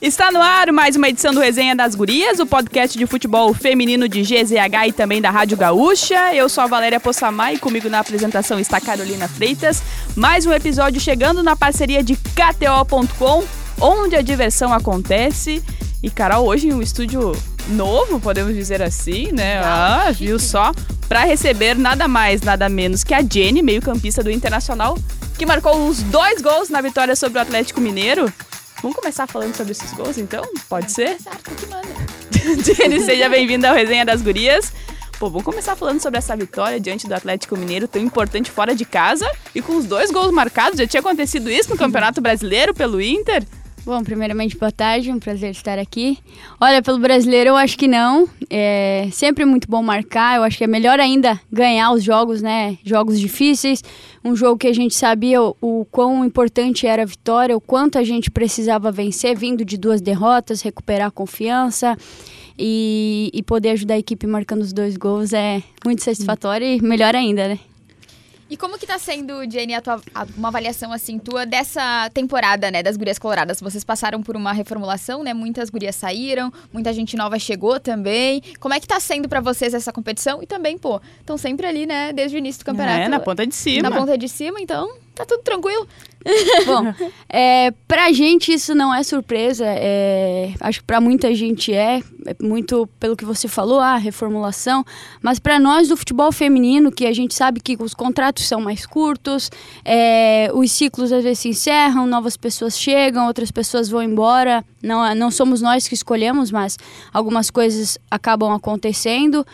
Está no ar mais uma edição do Resenha das Gurias, o podcast de futebol feminino de GZH e também da Rádio Gaúcha. Eu sou a Valéria Possamay e comigo na apresentação está Carolina Freitas. Mais um episódio chegando na parceria de KTO.com, onde a diversão acontece. E Carol, hoje em um estúdio novo, podemos dizer assim, né? Ah, viu só? Para receber nada mais, nada menos que a Jenny, meio-campista do Internacional, que marcou os dois gols na vitória sobre o Atlético Mineiro. Vamos começar falando sobre esses gols, então? Pode ser? Certo, que manda. Jenny, seja bem-vinda ao Resenha das Gurias. Pô, vamos começar falando sobre essa vitória diante do Atlético Mineiro, tão importante fora de casa e com os dois gols marcados. Já tinha acontecido isso no Campeonato Brasileiro pelo Inter? Bom, primeiramente, boa tarde, um prazer estar aqui. Olha, pelo brasileiro eu acho que não. É sempre muito bom marcar. Eu acho que é melhor ainda ganhar os jogos, né? Jogos difíceis. Um jogo que a gente sabia o, o quão importante era a vitória, o quanto a gente precisava vencer, vindo de duas derrotas, recuperar a confiança. E, e poder ajudar a equipe marcando os dois gols é muito satisfatório e melhor ainda, né? E como que tá sendo, Jenny, a tua, a, uma avaliação assim tua dessa temporada, né, das Gurias Coloradas? Vocês passaram por uma reformulação, né? Muitas gurias saíram, muita gente nova chegou também. Como é que tá sendo para vocês essa competição? E também, pô, estão sempre ali, né, desde o início do campeonato. É, na ponta de cima. Na ponta de cima, então tá tudo tranquilo. Bom, é, pra gente isso não é surpresa. É, acho que pra muita gente é, é, muito pelo que você falou, a reformulação. Mas para nós do futebol feminino, que a gente sabe que os contratos são mais curtos, é, os ciclos às vezes se encerram, novas pessoas chegam, outras pessoas vão embora. Não, não somos nós que escolhemos, mas algumas coisas acabam acontecendo.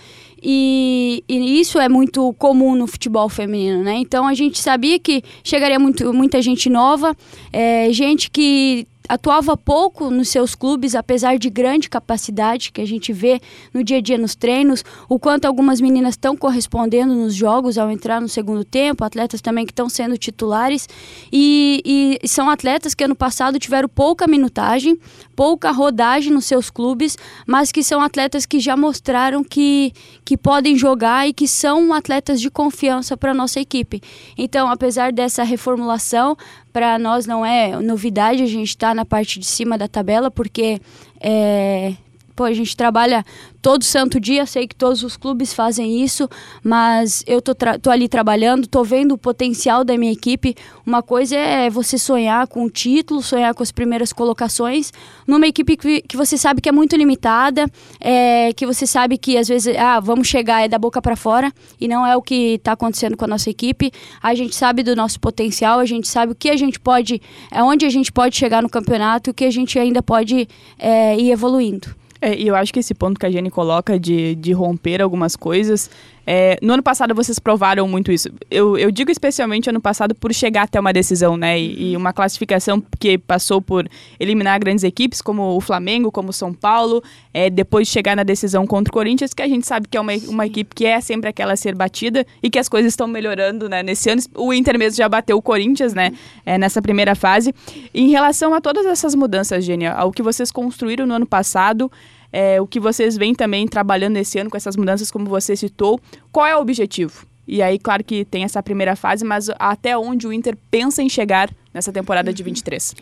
E, e, isso é muito comum no futebol feminino, né? Então a gente sabia que chegaria muito, muita gente nova, é, gente que atuava pouco nos seus clubes, apesar de grande capacidade que a gente vê no dia a dia nos treinos, o quanto algumas meninas estão correspondendo nos jogos ao entrar no segundo tempo, atletas também que estão sendo titulares, e, e são atletas que ano passado tiveram pouca minutagem, pouca rodagem nos seus clubes, mas que são atletas que já mostraram que, que podem jogar e que são atletas de confiança para a nossa equipe. Então, apesar dessa reformulação, para nós não é novidade a gente estar tá na parte de cima da tabela, porque é, pô, a gente trabalha todo santo dia, sei que todos os clubes fazem isso, mas eu tô, tô ali trabalhando, tô vendo o potencial da minha equipe. Uma coisa é você sonhar com o título, sonhar com as primeiras colocações, numa equipe que, que você sabe que é muito limitada, é, que você sabe que às vezes, ah, vamos chegar é da boca para fora, e não é o que está acontecendo com a nossa equipe. A gente sabe do nosso potencial, a gente sabe o que a gente pode, é onde a gente pode chegar no campeonato, o que a gente ainda pode é, ir evoluindo. É, e eu acho que esse ponto que a Jenny coloca de, de romper algumas coisas. É, no ano passado vocês provaram muito isso. Eu, eu digo especialmente ano passado por chegar até uma decisão, né? E, e, uma classificação que passou por eliminar grandes equipes, como o Flamengo, como o São Paulo, é, depois chegar na decisão contra o Corinthians, que a gente sabe que é uma, uma equipe que é sempre aquela a ser batida e que as coisas estão melhorando, né? Nesse ano, o Inter mesmo já bateu o Corinthians, né? É, nessa primeira fase. Em relação a todas essas mudanças, Gênia, ao que vocês construíram no ano passado é, o que vocês vêm também trabalhando esse ano com essas mudanças, como você citou. Qual é o objetivo? E aí, claro que tem essa primeira fase, mas até onde o Inter pensa em chegar nessa temporada de 23?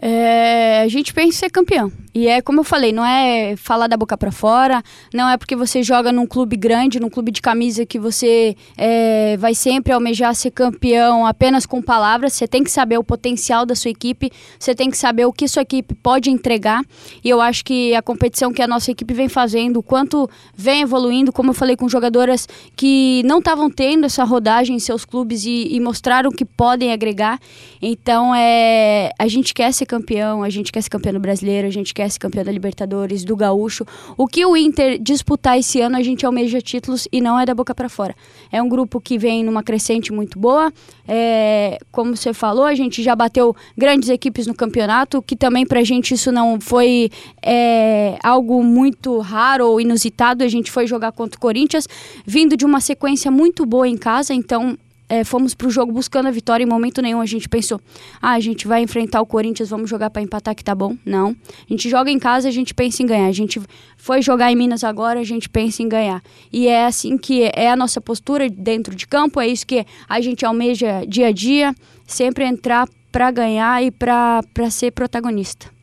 É, a gente pensa em ser campeão. E é como eu falei, não é falar da boca para fora, não é porque você joga num clube grande, num clube de camisa que você é, vai sempre almejar ser campeão apenas com palavras. Você tem que saber o potencial da sua equipe, você tem que saber o que sua equipe pode entregar. E eu acho que a competição que a nossa equipe vem fazendo, o quanto vem evoluindo, como eu falei com jogadoras que não estavam tendo essa rodagem em seus clubes e, e mostraram que podem agregar. Então é, a gente quer ser ser campeão, a gente quer ser campeão do brasileiro, a gente quer ser campeão da Libertadores, do Gaúcho. O que o Inter disputar esse ano, a gente almeja títulos e não é da boca para fora. É um grupo que vem numa crescente muito boa. É, como você falou, a gente já bateu grandes equipes no campeonato, que também pra gente isso não foi é, algo muito raro ou inusitado. A gente foi jogar contra o Corinthians, vindo de uma sequência muito boa em casa, então é, fomos para o jogo buscando a vitória. Em momento nenhum a gente pensou, ah, a gente vai enfrentar o Corinthians, vamos jogar para empatar que tá bom. Não. A gente joga em casa, a gente pensa em ganhar. A gente foi jogar em Minas agora, a gente pensa em ganhar. E é assim que é a nossa postura dentro de campo, é isso que a gente almeja dia a dia, sempre entrar para ganhar e para ser protagonista.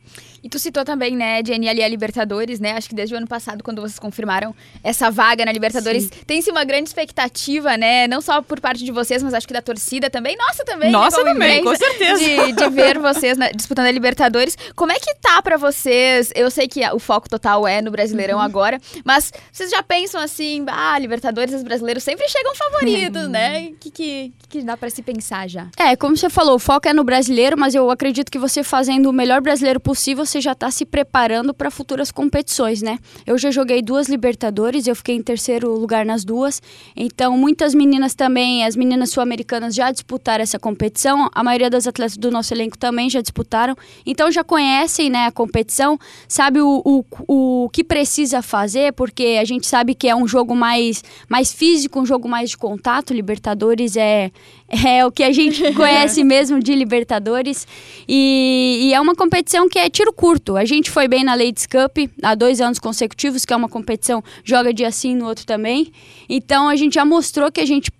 E tu citou também, né, Jenny, ali a Libertadores, né? Acho que desde o ano passado, quando vocês confirmaram essa vaga na Libertadores, tem-se uma grande expectativa, né? Não só por parte de vocês, mas acho que da torcida também. Nossa, também. Né, Nossa, né, também, com certeza. De, de ver vocês na, disputando a Libertadores. Como é que tá para vocês? Eu sei que o foco total é no Brasileirão uhum. agora, mas vocês já pensam assim, ah, Libertadores, os brasileiros sempre chegam favoritos, uhum. né? O que, que, que dá para se pensar já? É, como você falou, o foco é no brasileiro, mas eu acredito que você fazendo o melhor brasileiro possível, você já está se preparando para futuras competições, né? Eu já joguei duas Libertadores, eu fiquei em terceiro lugar nas duas. Então, muitas meninas também, as meninas sul-americanas já disputaram essa competição. A maioria das atletas do nosso elenco também já disputaram. Então, já conhecem né, a competição, sabe o, o, o que precisa fazer, porque a gente sabe que é um jogo mais, mais físico, um jogo mais de contato. Libertadores é, é o que a gente conhece mesmo de Libertadores. E, e, é uma competição que é tiro curto. A gente foi bem na Ladies Cup há dois anos consecutivos, que é uma competição, joga dia sim, no outro também. Então a gente já mostrou que a gente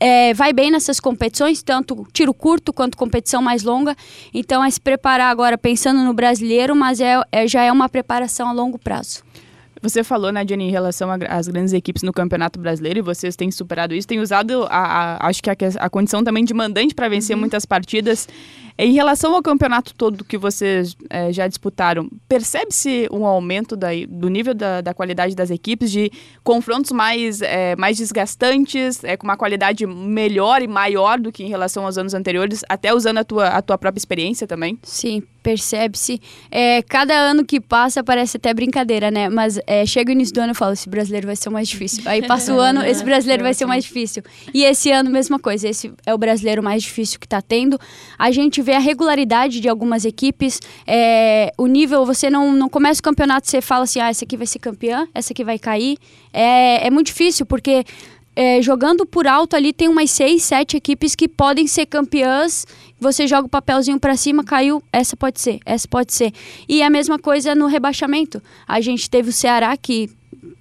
é, vai bem nessas competições, tanto tiro curto quanto competição mais longa. Então é se preparar agora pensando no brasileiro, mas é, é já é uma preparação a longo prazo. Você falou, né, Jenny, em relação às grandes equipes no Campeonato Brasileiro, e vocês têm superado isso, têm usado, a, a acho que a, a, condição também de mandante para vencer uhum. muitas partidas. Em relação ao campeonato todo que vocês é, já disputaram, percebe-se um aumento da, do nível da, da, qualidade das equipes, de confrontos mais, é, mais desgastantes, é, com uma qualidade melhor e maior do que em relação aos anos anteriores, até usando a tua, a tua própria experiência também? Sim, percebe-se. É, cada ano que passa parece até brincadeira, né? Mas é, chega o início do ano e falo, esse brasileiro vai ser o mais difícil. Aí passa o ano, esse brasileiro vai ser o mais difícil. E esse ano, mesma coisa, esse é o brasileiro mais difícil que está tendo. A gente vê a regularidade de algumas equipes, é, o nível, você não, não começa o campeonato, você fala assim, ah, essa aqui vai ser campeã, essa aqui vai cair. É, é muito difícil, porque é, jogando por alto ali tem umas seis, sete equipes que podem ser campeãs. Você joga o papelzinho para cima, caiu, essa pode ser, essa pode ser. E a mesma coisa no rebaixamento. A gente teve o Ceará que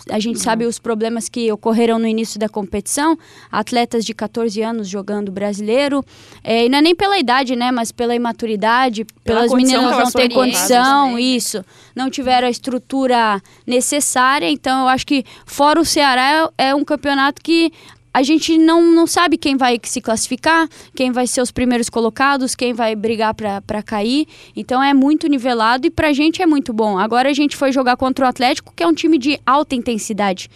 a gente uhum. sabe os problemas que ocorreram no início da competição, atletas de 14 anos jogando brasileiro, é, e não é nem pela idade, né, mas pela imaturidade, pela pelas meninas não terem condição, isso, não tiveram a estrutura necessária, então eu acho que fora o Ceará é, é um campeonato que a gente não, não sabe quem vai se classificar, quem vai ser os primeiros colocados, quem vai brigar para cair. Então é muito nivelado e para a gente é muito bom. Agora a gente foi jogar contra o Atlético, que é um time de alta intensidade.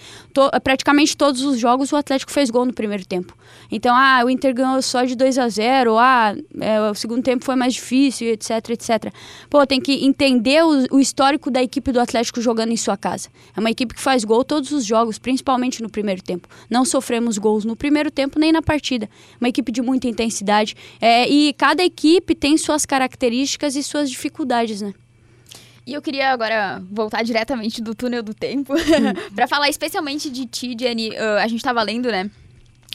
Praticamente todos os jogos o Atlético fez gol no primeiro tempo. Então, ah, o Inter ganhou só de 2 a 0 ah, é, o segundo tempo foi mais difícil, etc, etc. Pô, tem que entender o, o histórico da equipe do Atlético jogando em sua casa. É uma equipe que faz gol todos os jogos, principalmente no primeiro tempo. Não sofremos gols no primeiro tempo nem na partida. Uma equipe de muita intensidade. É, e cada equipe tem suas características e suas dificuldades, né? E eu queria agora voltar diretamente do túnel do tempo para falar especialmente de ti, Jenny. Uh, a gente estava lendo, né?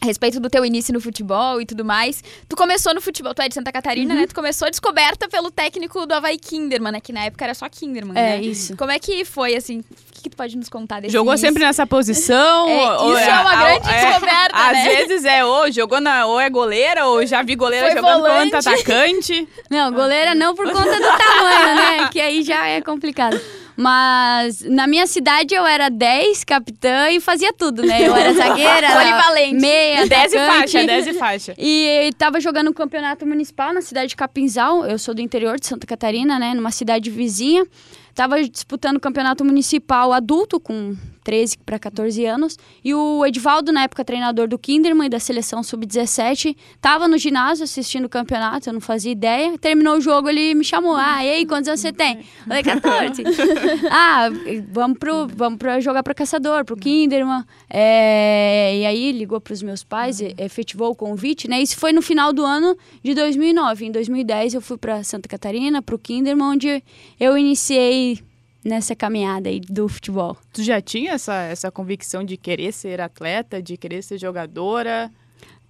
A respeito do teu início no futebol e tudo mais. Tu começou no futebol, tu é de Santa Catarina, uhum. né? Tu começou descoberta pelo técnico do Havaí Kinderman, né? Que na época era só Kinderman, é, né? É, isso. Como é que foi, assim? O que, que tu pode nos contar desse Jogou início? sempre nessa posição? é, isso é, é uma grande é, descoberta, Às né? vezes é, ou jogou na, ou é goleira, ou já vi goleira foi jogando volante. contra atacante. Não, goleira não por conta do tamanho, né? Que aí já é complicado. Mas na minha cidade eu era 10, capitã e fazia tudo, né? Eu era zagueira, Polivalente. meia, 10 e faixa, 10 e faixa. E tava jogando um campeonato municipal na cidade de Capinzal. Eu sou do interior de Santa Catarina, né? Numa cidade vizinha. Tava disputando o campeonato municipal adulto com 13 para 14 anos. E o Edvaldo, na época treinador do Kinderman e da seleção sub-17, estava no ginásio assistindo o campeonato, eu não fazia ideia. Terminou o jogo, ele me chamou. Ah, e aí, quantos anos você tem? Falei, 14. ah, vamos, pro, vamos pro jogar para Caçador, pro Kinderman. É, e aí ligou para os meus pais, efetivou o convite, né? Isso foi no final do ano de 2009. Em 2010 eu fui para Santa Catarina, pro Kinderman, onde eu iniciei nessa caminhada aí do futebol. Tu já tinha essa, essa convicção de querer ser atleta, de querer ser jogadora?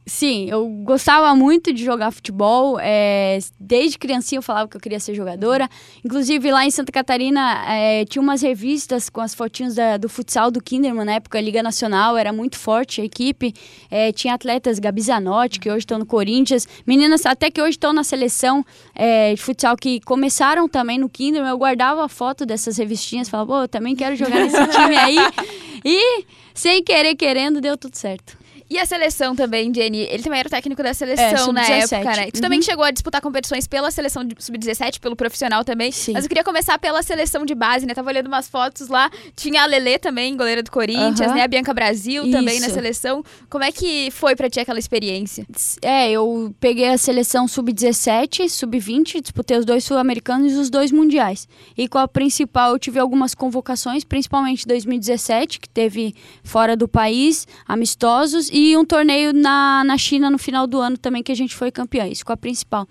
Sim, eu gostava muito de jogar futebol. É, desde criancinha eu falava que eu queria ser jogadora. Inclusive, lá em Santa Catarina, é, tinha umas revistas com as fotinhos da, do futsal do Kinderman, na época, Liga Nacional, era muito forte a equipe. É, tinha atletas, Gabi Zanotti, que hoje estão no Corinthians. Meninas até que hoje estão na seleção é, de futsal, que começaram também no Kinderman. Eu guardava a foto dessas revistinhas, falava, pô, eu também quero jogar nesse time aí. E, sem querer, querendo, deu tudo certo. E a seleção também, Jenny, ele também era o técnico da seleção É, na sub-17. época, né? Tu Uhum. também chegou a disputar competições pela seleção de sub-17, pelo profissional também. Sim. Mas eu queria começar pela seleção de base, né? Tava olhando umas fotos lá. Tinha a Lelê também, goleira do Corinthians, Aham. né? A Bianca Brasil também na Isso. seleção. Como é que foi pra ti aquela experiência? É, eu peguei a seleção sub-17, sub-20, disputei os dois sul-americanos e os dois mundiais. E com a principal eu tive algumas convocações, principalmente 2017, que teve fora do país, amistosos, e um torneio na, na China no final do ano também, que a gente foi campeã, isso com a principal.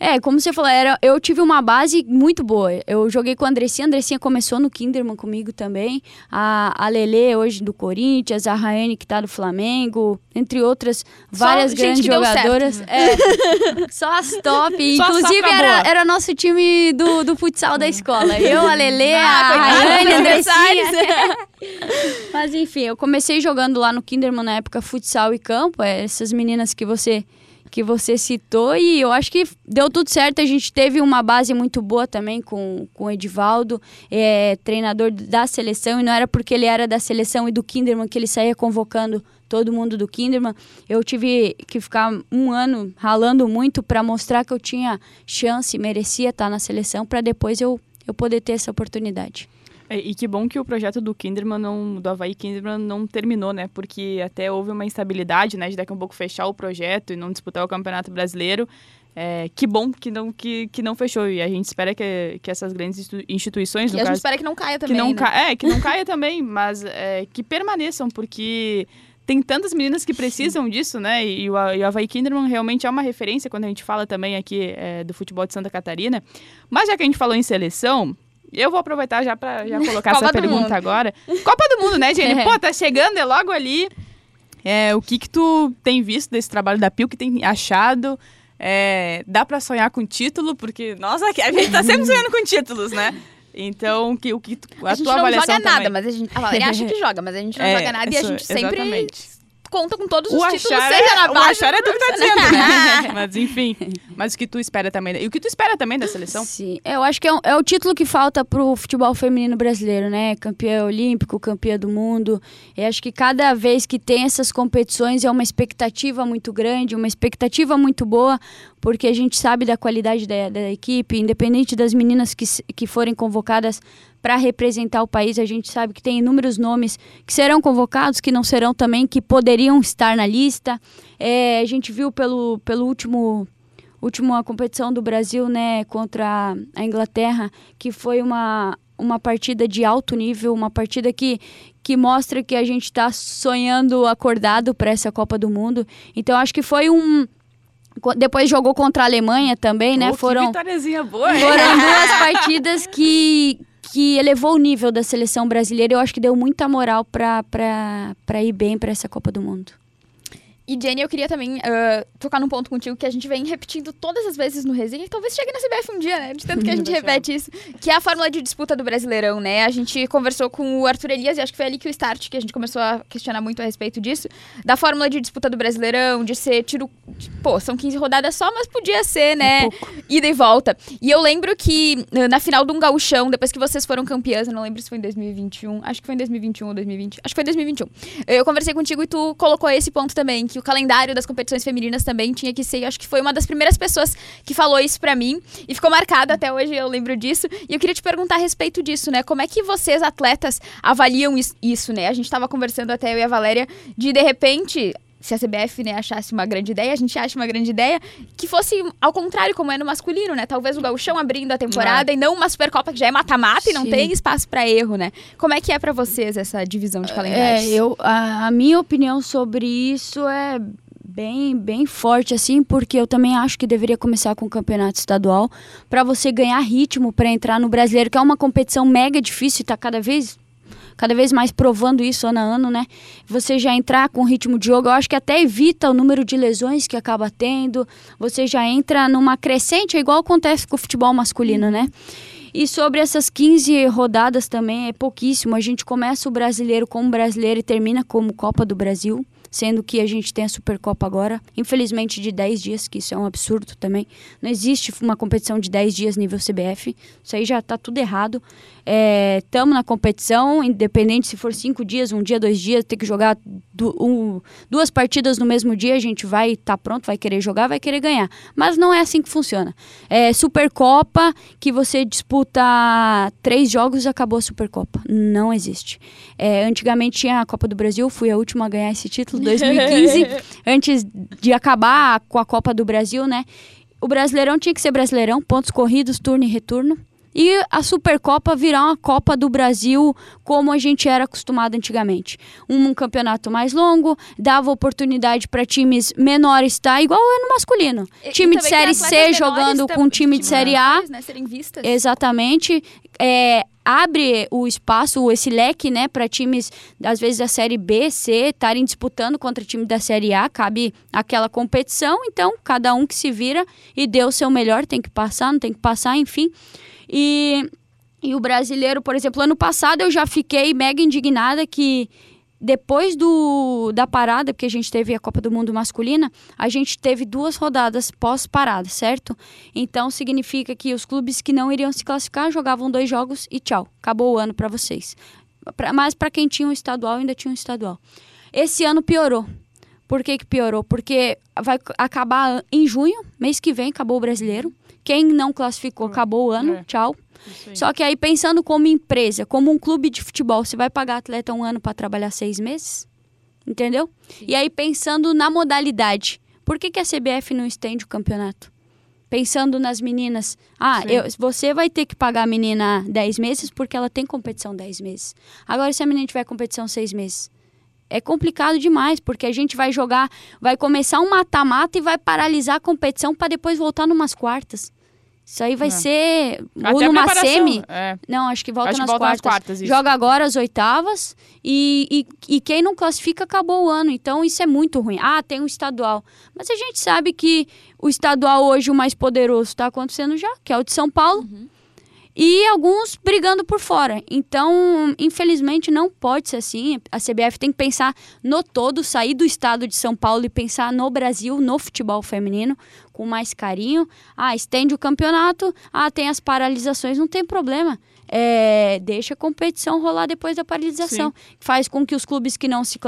É, como você falou, era, eu tive uma base muito boa. Eu joguei com a Andressinha, a Andressinha começou no Kinderman comigo também. A, a Lele, hoje do Corinthians, a Raene, que tá do Flamengo, entre outras, várias gente grandes jogadoras. É, só as top. Só Inclusive, era, era nosso time do, do futsal da escola. Eu, a Lele, Ah, a coitada, Rayane, a. Andressinha. Mas enfim, eu comecei jogando lá no Kinderman na época futsal e campo. é, essas meninas que você que você citou e eu acho que deu tudo certo. A gente teve uma base muito boa também com, com o Edivaldo, é, treinador da seleção, e não era porque ele era da seleção e do Kinderman que ele saía convocando todo mundo do Kinderman. Eu tive que ficar um ano ralando muito para mostrar que eu tinha chance, merecia estar na seleção, para depois eu, eu poder ter essa oportunidade. É, E que bom que o projeto do Kinderman, não, do Havaí Kinderman, não terminou, né? Porque até houve uma instabilidade, né? De daqui a um pouco fechar o projeto e não disputar o Campeonato Brasileiro. É, que bom que não, que, que não fechou. E a gente espera que, que essas grandes institu- instituições, E a gente caso, espera que não caia que também, não né? ca- é, que não caia também, mas é, que permaneçam, porque tem tantas meninas que precisam disso, né? E o, e o Havaí Kinderman realmente é uma referência quando a gente fala também aqui é, do futebol de Santa Catarina. Mas já que a gente falou em seleção, eu vou aproveitar já para já colocar essa pergunta Mundo. agora. Copa do Mundo, né, Jenny? É. Pô, tá chegando, é logo ali. É, o que que tu tem visto desse trabalho da Pio, que tem achado? É, dá pra sonhar com título? Porque, nossa, a gente tá sempre sonhando com títulos, né? Então, que, o que tu, a, A gente tua não avaliação joga nada, também. mas a gente. A Valéria acha que joga, mas a gente não É, joga nada e a gente sempre. Conta com todos os O títulos, achar, seja na é, o base. achar é tu que tá dizendo, né? Mas enfim. Mas o que tu espera também. E o que tu espera também da seleção? Sim, eu acho que é, um- é o título que falta pro futebol feminino brasileiro, né? Campeã olímpico, campeã do mundo. Eu acho que cada vez que tem essas competições é uma expectativa muito grande, uma expectativa muito boa, porque a gente sabe da qualidade da, da equipe, independente das meninas que, que forem convocadas para representar o país, a gente sabe que tem inúmeros nomes que serão convocados, que não serão também, que poderiam estar na lista. É, a gente viu pelo, pelo último última competição do Brasil, né, contra a Inglaterra, que foi uma, uma partida de alto nível, uma partida que, que mostra que a gente está sonhando acordado para essa Copa do Mundo. Então acho que foi um depois jogou contra a Alemanha também, né? Que Foram boa, foram duas partidas que, que elevou o nível da seleção brasileira. Eu acho que deu muita moral para ir bem para essa Copa do Mundo. E Jenny, eu queria também ah, tocar num ponto contigo que a gente vem repetindo todas as vezes no resenha, e talvez chegue na CBF um dia, né? De tanto que a gente repete isso, que é a fórmula de disputa do Brasileirão, né? A gente conversou com o Arthur Elias e acho que foi ali que o start que a gente começou a questionar muito a respeito disso, da fórmula de disputa do Brasileirão, de ser tiro, pô, são 15 rodadas só, mas podia ser, né? ida e volta. E eu lembro que eh, na final de um gauchão, depois que vocês foram campeãs, eu não lembro se foi em 2021, acho que foi em 2021 ou 2020, acho que foi em 2021. Eu conversei contigo e tu colocou esse ponto também, que o calendário das competições femininas também tinha que ser, acho que foi uma das primeiras pessoas que falou isso pra mim e ficou marcado até hoje, eu lembro disso. E eu queria te perguntar a respeito disso, né? Como é que vocês atletas avaliam is- isso, né? A gente tava conversando até eu e a Valéria de de repente se a CBF né, achasse uma grande ideia, a gente acha uma grande ideia, que fosse ao contrário, como é no masculino, né? Talvez o gauchão abrindo a temporada e não uma Supercopa que já é mata-mata e não tem espaço pra erro, né? Como é que é pra vocês essa divisão de calendários? É, eu, a, a minha opinião sobre isso é bem, bem forte, assim, porque eu também acho que deveria começar com o campeonato estadual para você ganhar ritmo para entrar no brasileiro, que é uma competição mega difícil e tá cada vez cada vez mais provando isso ano a ano, né? Você já entrar com ritmo de jogo, eu acho que até evita o número de lesões que acaba tendo. Você já entra numa crescente, é igual acontece com o futebol masculino, né? E sobre essas 15 rodadas também é pouquíssimo. A gente começa o brasileiro como brasileiro e termina como Copa do Brasil sendo que a gente tem a Supercopa agora, infelizmente de 10 dias, que isso é um absurdo também. Não existe uma competição de 10 dias nível CBF, isso aí já está tudo errado. Estamos é, na competição, independente se for 5 dias, um dia, dois dias, ter que jogar du um, duas partidas no mesmo dia, a gente vai estar tá pronto, vai querer jogar, vai querer ganhar. Mas não é assim que funciona. É Supercopa, que você disputa três jogos e acabou a Supercopa. Não existe. É, antigamente tinha a Copa do Brasil, fui a última a ganhar esse título 2015, antes de acabar com a Copa do Brasil, né? O Brasileirão tinha que ser Brasileirão, pontos corridos, turno e retorno. E a Supercopa virar uma Copa do Brasil como a gente era acostumado antigamente. Um, um campeonato mais longo, dava oportunidade para times menores, tá? Igual é no masculino. E, time e de Série C jogando com time de Série A. Né, serem vistas. Exatamente. É, abre o espaço, esse leque, né, para times, às vezes, da Série B, C, estarem disputando contra time da Série A, cabe aquela competição, então, cada um que se vira e dê o seu melhor, tem que passar, não tem que passar, enfim. E, e o brasileiro, por exemplo, ano passado eu já fiquei mega indignada que depois do, da parada, porque a gente teve a Copa do Mundo masculina, a gente teve duas rodadas pós-parada, certo? Então significa que os clubes que não iriam se classificar jogavam dois jogos e tchau, acabou o ano para vocês. Pra, mas para quem tinha um estadual, ainda tinha um estadual. Esse ano piorou. Por que, que piorou? Porque vai acabar em junho, mês que vem, acabou o brasileiro. Quem não classificou, hum, acabou o ano, é. tchau. Só que aí, pensando como empresa, como um clube de futebol, você vai pagar atleta um ano para trabalhar seis meses? Entendeu? Sim. E aí, pensando na modalidade, por que, que a CBF não estende o campeonato? Pensando nas meninas, ah, eu, você vai ter que pagar a menina 10 meses porque ela tem competição 10 meses. Agora, se a menina tiver competição 6 meses, é complicado demais, porque a gente vai jogar, vai começar um mata-mata e vai paralisar a competição para depois voltar numas quartas. Isso aí vai é. ser. Até ou numa semi. É. Não, acho que volta, acho nas, que volta quartas. nas quartas. Joga agora as oitavas e, e, e, quem não classifica acabou o ano. Então isso é muito ruim. Ah, tem um estadual. Mas a gente sabe que o estadual hoje, o mais poderoso, está acontecendo já, que é o de São Paulo. Uhum e alguns brigando por fora. Então, infelizmente, não pode ser assim. A CBF tem que pensar no todo, sair do estado de São Paulo e pensar no Brasil, no futebol feminino, com mais carinho. Ah, estende o campeonato. Ah, tem as paralisações, não tem problema é, deixa a competição rolar depois da paralisação. Sim. Faz com que os clubes que não, se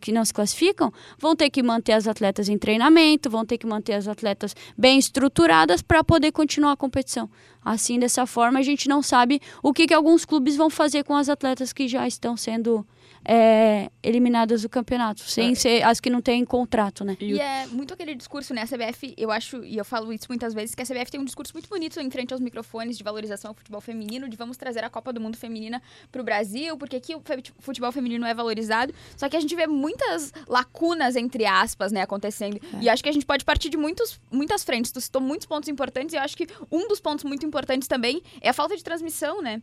que não se classificam vão ter que manter as atletas em treinamento, vão ter que manter as atletas bem estruturadas para poder continuar a competição. Assim, dessa forma, a gente não sabe o que, que alguns clubes vão fazer com as atletas que já estão sendo é, eliminadas do campeonato, sem é. ser as que não têm contrato, né? E é muito aquele discurso, né? A CBF, eu acho, e eu falo isso muitas vezes, que a CBF tem um discurso muito bonito em frente aos microfones de valorização ao futebol feminino, de vamos trazer a Copa do Mundo feminina para o Brasil, porque aqui o futebol feminino é valorizado. Só que a gente vê muitas lacunas, entre aspas, né, acontecendo. É. E acho que a gente pode partir de muitos, muitas frentes. Tu citou muitos pontos importantes, e eu acho que um dos pontos muito importantes também é a falta de transmissão, né?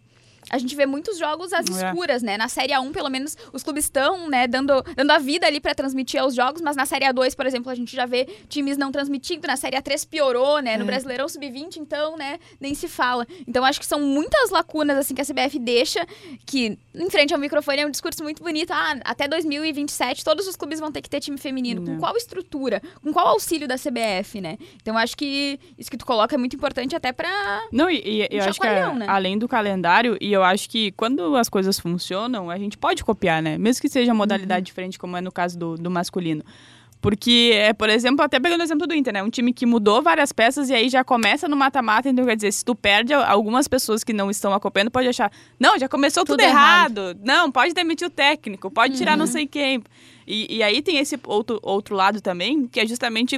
A gente vê muitos jogos às é. escuras, né? Na Série A1, pelo menos, os clubes estão, né, dando, dando a vida ali para transmitir os jogos, mas na Série A2, por exemplo, a gente já vê times não transmitindo, na Série A3 piorou, né? No é. Brasileirão Sub-20, então, né, nem se fala. Então, acho que são muitas lacunas, assim, que a CBF deixa, que, em frente ao microfone, é um discurso muito bonito. Ah, até 2027, todos os clubes vão ter que ter time feminino. Não. Com qual estrutura? Com qual auxílio da CBF, né? Então, acho que isso que tu coloca é muito importante até pra... Não, e, e eu acho que, é, né? além do calendário, e eu acho que quando as coisas funcionam, a gente pode copiar, né? Mesmo que seja modalidade uhum. diferente, como é no caso do, do masculino. Porque, é, por exemplo, até pegando o exemplo do Inter, né? Um time que mudou várias peças e aí já começa no mata-mata, então quer dizer, se tu perde, algumas pessoas que não estão acompanhando pode achar, não, já começou tudo, tudo errado. errado. Não, pode demitir o técnico, pode tirar uhum. não sei quem. E, e aí tem esse outro, outro lado também, que é justamente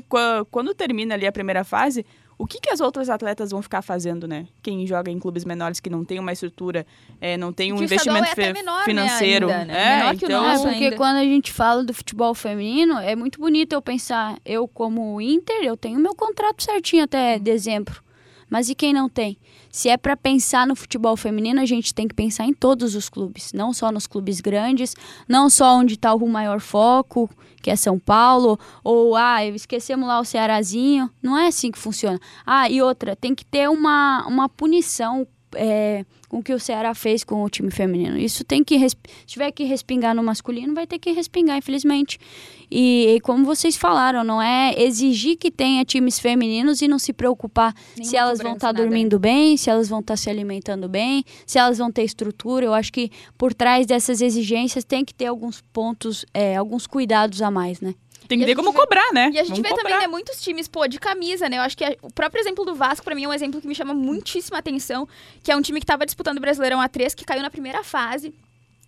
quando termina ali a primeira fase, o que, que as outras atletas vão ficar fazendo, né? Quem joga em clubes menores que não tem uma estrutura, é, não tem um investimento é menor, né, financeiro. Né, ainda, né? É, menor que então... o nosso é, porque ainda. quando a gente fala do futebol feminino, é muito bonito eu pensar, eu como Inter, eu tenho meu contrato certinho até dezembro. Mas e quem não tem? Se é para pensar no futebol feminino, a gente tem que pensar em todos os clubes, não só nos clubes grandes, não só onde está o maior foco, que é São Paulo, ou ah, esquecemos lá o Cearazinho. Não é assim que funciona. Ah, e outra, tem que ter uma, uma punição é, com o que o Ceará fez com o time feminino. Isso tem que. Se tiver que respingar no masculino, vai ter que respingar, infelizmente. E, e, como vocês falaram, não é exigir que tenha times femininos e não se preocupar Nenhuma se elas vão estar tá dormindo bem, se elas vão estar tá se alimentando bem, se elas vão ter estrutura. Eu acho que por trás dessas exigências tem que ter alguns pontos, é, alguns cuidados a mais, né? Tem que ver como vê, cobrar, né? E a gente Vamos vê cobrar. também, né, muitos times, pô, de camisa, né? Eu acho que é, o próprio exemplo do Vasco, pra mim, é um exemplo que me chama muitíssima atenção, que é um time que tava disputando o Brasileirão A3, que caiu na primeira fase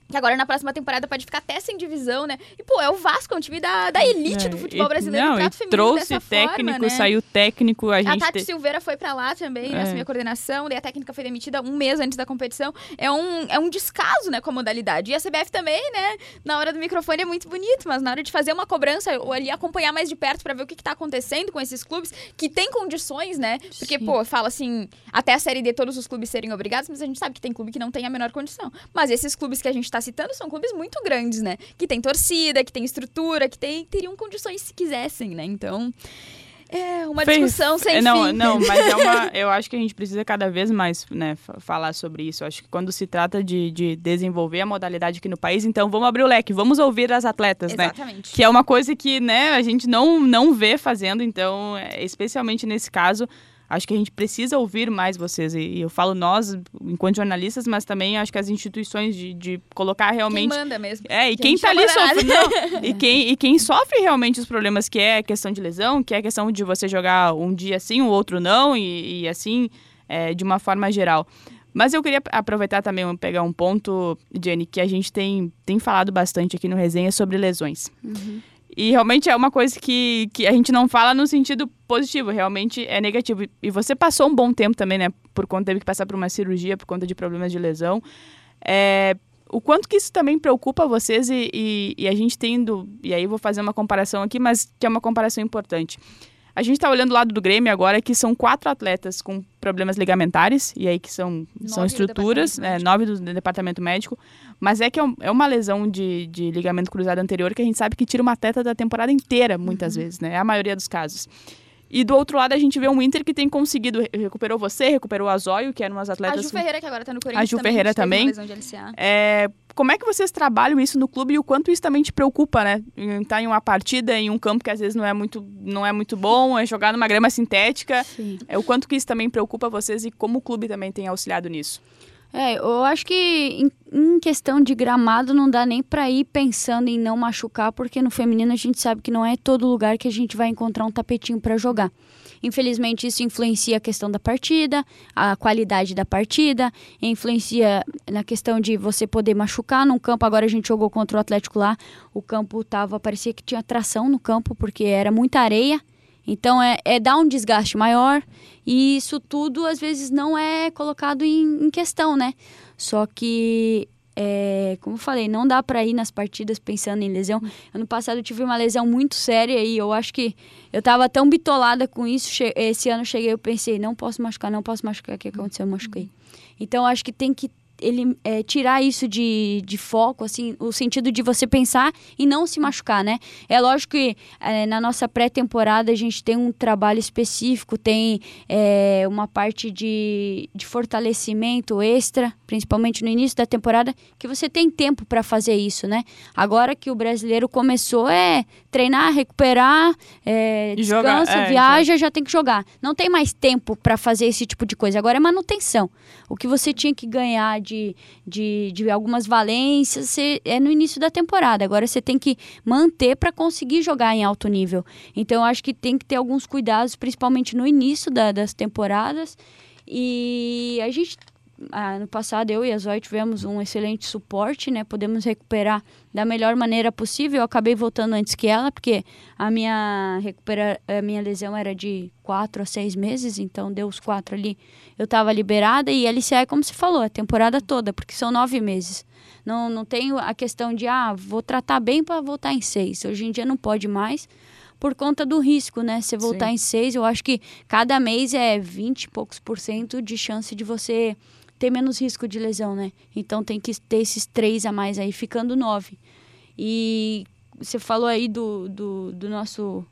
que agora na próxima temporada pode ficar até sem divisão, né? E, pô, é o Vasco, é um time da, da elite é, do futebol brasileiro. Não, e trouxe técnico, forma, né? saiu técnico. A, gente a Tati te... Silveira foi pra lá também, é. assumir a coordenação, daí a técnica foi demitida um mês antes da competição. É um, é um descaso, né, com a modalidade. E a CBF também, né, na hora do microfone é muito bonito, mas na hora de fazer uma cobrança ou ali acompanhar mais de perto para ver o que, que tá acontecendo com esses clubes que tem condições, né? Porque, Sim. pô, fala assim, até a Série D todos os clubes serem obrigados, mas a gente sabe que tem clube que não tem a menor condição. Mas esses clubes que a gente tá citando são clubes muito grandes, né? Que tem torcida, que tem estrutura, que tem, teriam condições se quisessem, né? Então. É uma Fez, discussão sem não, fim. Não, mas é uma. Eu acho que a gente precisa cada vez mais né, falar sobre isso. Eu acho que quando se trata de, de desenvolver a modalidade aqui no país, então vamos abrir o leque, vamos ouvir as atletas, Exatamente. né? Que é uma coisa que né, a gente não, não vê fazendo, então, é, especialmente nesse caso, acho que a gente precisa ouvir mais vocês. E eu falo nós, enquanto jornalistas, mas também acho que as instituições de, de colocar realmente. Quem manda mesmo. É, e quem está ali sofrendo. e, quem, e quem sofre realmente os problemas, que é a questão de lesão, que é a questão de você jogar um dia sim, o outro não, e, e assim, é, de uma forma geral. Mas eu queria aproveitar também, pegar um ponto, Jenny, que a gente tem, tem falado bastante aqui no Resenha sobre lesões. Uhum. E realmente é uma coisa que, que a gente não fala no sentido positivo, realmente é negativo. E você passou um bom tempo também, né? Por conta teve que passar por uma cirurgia, por conta de problemas de lesão. É, o quanto que isso também preocupa vocês e, e, e a gente tendo, e aí vou fazer uma comparação aqui, mas que é uma comparação importante. A gente está olhando o lado do Grêmio agora, que são quatro atletas com problemas ligamentares, e aí que são, são estruturas, é, nove do departamento médico. Mas é que é, é uma lesão de, de ligamento cruzado anterior que a gente sabe que tira uma atleta da temporada inteira, muitas uhum. vezes, né? É a maioria dos casos. E do outro lado a gente vê um Inter que tem conseguido, recuperou você, recuperou a Zóio, que eram umas atletas... A Ju Ferreira, que agora tá no Corinthians A Ju também, Ferreira também. É, como é que vocês trabalham isso no clube e o quanto isso também te preocupa, né? Estar em uma partida, em um campo que às vezes não é muito, não é muito bom, é jogar numa grama sintética. Sim. É, o quanto que isso também preocupa vocês e como o clube também tem auxiliado nisso? É, eu acho que em, em questão de gramado não dá nem para ir pensando em não machucar, porque no feminino a gente sabe que não é todo lugar que a gente vai encontrar um tapetinho para jogar. Infelizmente, isso influencia a questão da partida, a qualidade da partida, influencia na questão de você poder machucar num campo. Agora a gente jogou contra o Atlético lá, o campo tava, parecia que tinha tração no campo, porque era muita areia. Então é, é dar um desgaste maior e isso tudo às vezes não é colocado em, em questão, né? Só que é, como eu falei, não dá para ir nas partidas pensando em lesão. Ano passado eu tive uma lesão muito séria e eu acho que eu tava tão bitolada com isso. Esse ano eu cheguei eu pensei, não posso machucar, não posso machucar. O que aconteceu? Eu machuquei. Então acho que tem que ele é, tirar isso de, de foco, assim, o sentido de você pensar e não se machucar, né? É lógico que é, na nossa pré-temporada a gente tem um trabalho específico, tem é, uma parte de, de fortalecimento extra, principalmente no início da temporada, que você tem tempo para fazer isso, né? Agora que o brasileiro começou é treinar, recuperar, é, descansa, é, viaja, já tem que jogar. Não tem mais tempo para fazer esse tipo de coisa. Agora é manutenção. O que você tinha que ganhar de, de, de algumas valências, você, é no início da temporada. Agora você tem que manter para conseguir jogar em alto nível. Então eu acho que tem que ter alguns cuidados, principalmente no início da, das temporadas. E a gente ah, no passado eu e a Zoe tivemos um excelente suporte, né? Podemos recuperar da melhor maneira possível. Eu acabei voltando antes que ela, porque a minha recupera a minha lesão era de quatro a seis meses, então deu os quatro ali. Eu estava liberada e a LCA é como se falou, a temporada toda, porque são nove meses. Não, não tenho a questão de, ah, vou tratar bem para voltar em seis. Hoje em dia não pode mais por conta do risco, né? Você voltar Sim. em seis, eu acho que cada mês é 20 e poucos por cento de chance de você ter menos risco de lesão, né? Então tem que ter esses três a mais aí, ficando nove. E você falou aí do, do, do nosso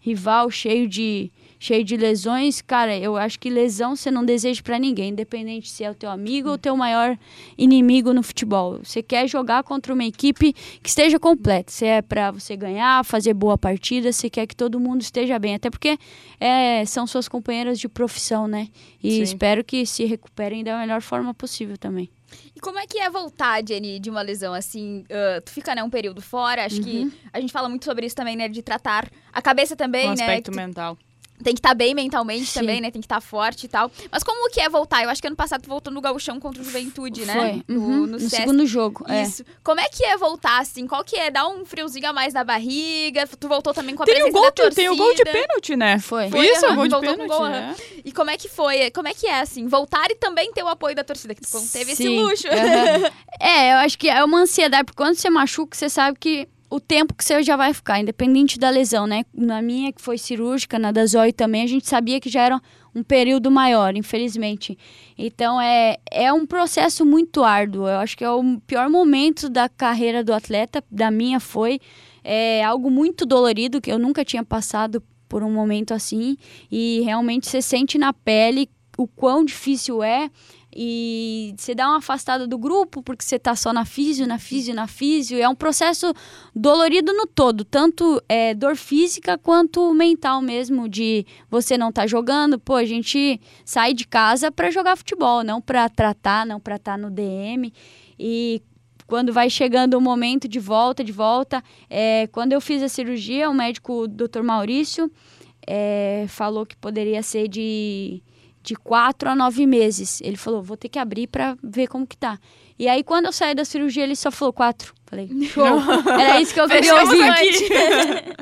rival cheio de, cheio de lesões. Cara, eu acho que lesão você não deseja pra ninguém, independente se é o teu amigo ou o teu maior inimigo no futebol. Você quer jogar contra uma equipe que esteja completa. Se é pra você ganhar, fazer boa partida, você quer que todo mundo esteja bem. Até porque é, são suas companheiras de profissão, né? E Sim. espero que se recuperem da melhor forma possível também. E como é que é voltar, Jenny, de uma lesão assim? ah, tu fica, né, um período fora. Acho que a gente fala muito sobre isso também, né? De tratar a cabeça também, Um né? aspecto que tu mental. Tem que estar bem mentalmente Sim. também, né? Tem que estar forte e tal. Mas como que é voltar? Eu acho que ano passado tu voltou no gauchão contra o Juventude, né? Foi. No, Uhum. no no Sesc. segundo jogo. é. Isso. Como é que é voltar, assim? Qual que é? Dá um friozinho a mais na barriga? Tu voltou também com a Tem o, presença gol da de, torcida. tem o gol de pênalti, né? Foi. Foi, Isso, aham, o gol de voltou com pênalti. gol, é. aham. E como é que foi? Como é que é, assim? Voltar e também ter o apoio da torcida, que tu teve esse Sim. luxo. Aham. é, eu acho que é uma ansiedade, porque quando você machuca, você sabe que o tempo que você já vai ficar, independente da lesão, né? Na minha, que foi cirúrgica, na da Zoe também, a gente sabia que já era um período maior, infelizmente. Então, é, é um processo muito árduo. Eu acho que é o pior momento da carreira do atleta, da minha foi. É algo muito dolorido, que eu nunca tinha passado por um momento assim. E realmente você sente na pele o quão difícil é e você dá uma afastada do grupo porque você tá só na físio, na físio, na físio. É um processo dolorido no todo, tanto é, dor física quanto mental mesmo, de você não tá jogando. Pô, a gente sai de casa para jogar futebol, não para tratar, não para estar no DM. E quando vai chegando o momento de volta, de volta, é, quando eu fiz a cirurgia, o médico, o Dr. Maurício, é, falou que poderia ser de de quatro a nove meses. Ele falou, vou ter que abrir pra ver como que tá. E aí, quando eu saí da cirurgia, ele só falou quatro. Falei, show. Era isso que eu queria ouvir.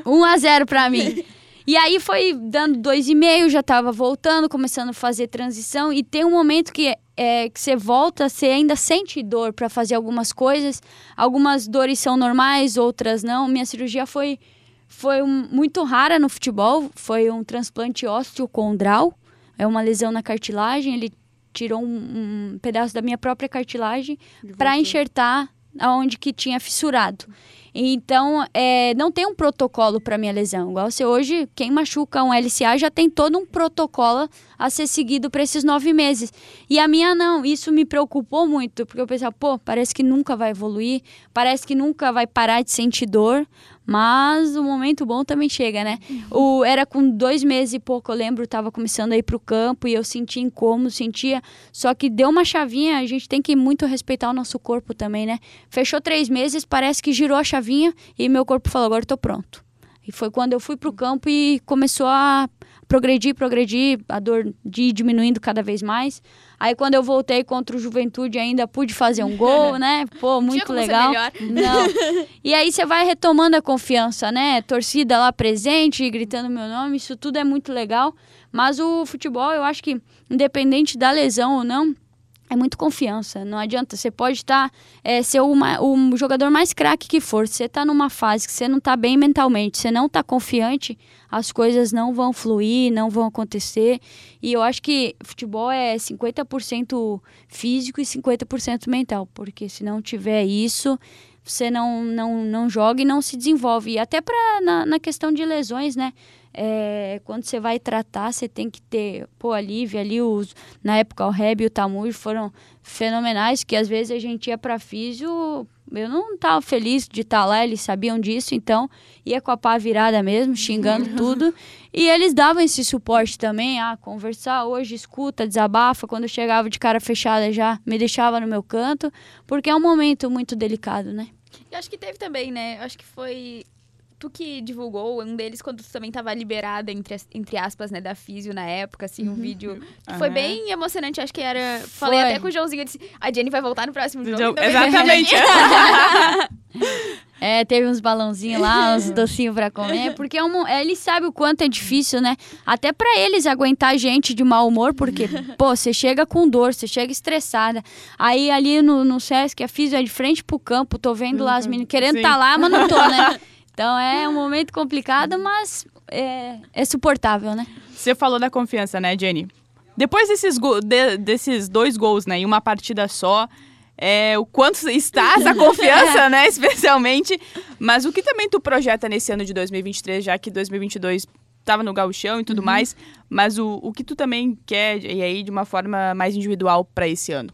1 a 0 pra mim. E aí foi dando dois e meio, já tava voltando, começando a fazer transição. E tem um momento que, é, que você volta, você ainda sente dor pra fazer algumas coisas. Algumas dores são normais, outras não. Minha cirurgia foi, foi um- muito rara no futebol. Foi um transplante osteocondral. É uma lesão na cartilagem. Ele tirou um, um pedaço da minha própria cartilagem para enxertar aonde que tinha fissurado. Então, é, não tem um protocolo para minha lesão. Igual você hoje, quem machuca um LCA já tem todo um protocolo a ser seguido para esses nove meses. E a minha não. Isso me preocupou muito, porque eu pensava, pô, parece que nunca vai evoluir, parece que nunca vai parar de sentir dor. Mas o momento bom também chega, né? O, era com dois meses e pouco, eu lembro, eu tava começando a ir pro campo e eu sentia incômodo, sentia. Só que deu uma chavinha, a gente tem que muito respeitar o nosso corpo também, né? Fechou três meses, parece que girou a chavinha e meu corpo falou: agora eu tô pronto. E foi quando eu fui pro campo e começou a progredir, progredir, a dor de ir diminuindo cada vez mais. Aí quando eu voltei contra o Juventude ainda pude fazer um gol, né? Pô, muito legal. Não. E aí você vai retomando a confiança, né? Torcida lá presente, gritando meu nome, isso tudo é muito legal. Mas o futebol, eu acho que, independente da lesão ou não, é muito confiança. Não adianta. Você pode estar é, ser uma, o jogador mais craque que for. Você está numa fase que você não está bem mentalmente, você não está confiante, as coisas não vão fluir, não vão acontecer. E eu acho que futebol é 50% físico e 50% mental. Porque se não tiver isso, você não, não, não joga e não se desenvolve. E até pra, na, na questão de lesões, né? É, quando você vai tratar, você tem que ter, pô, a Lívia ali, os, na época o Reb e o Tamujo foram fenomenais, que às vezes a gente ia pra físio, eu não tava feliz de estar lá, eles sabiam disso, então ia com a pá virada mesmo, xingando tudo, e eles davam esse suporte também, ah, conversar hoje, escuta, desabafa, quando eu chegava de cara fechada já me deixava no meu canto, porque é um momento muito delicado, né? E acho que teve também, né? Acho que foi tu que divulgou um deles quando tu também tava liberada, entre, entre aspas, né, da Físio na época, assim, um vídeo que foi Aham. bem emocionante, acho que era... Falei Foi. até com o Joãozinho, eu disse, a Jenny vai voltar no próximo jogo. A Exatamente. É, teve uns balãozinhos lá, uns docinhos pra comer, porque é um, é, eles sabem o quanto é difícil, né? Até pra eles aguentar gente de mau humor, porque, pô, você chega com dor, você chega estressada. Aí ali no, no Sesc, a Físio é de frente pro campo, tô vendo lá as meninas querendo Sim. tá lá, mas não tô, né? Então é um momento complicado, mas é, é suportável, né? Você falou da confiança, né, Jenny? Depois desses, de, desses dois gols, né, em uma partida só, é, o quanto está essa confiança, né, especialmente. Mas o que também tu projeta nesse ano de 2023, já que 2022 estava no gauchão e tudo uhum. mais, mas o, o que tu também quer, e aí de uma forma mais individual para esse ano?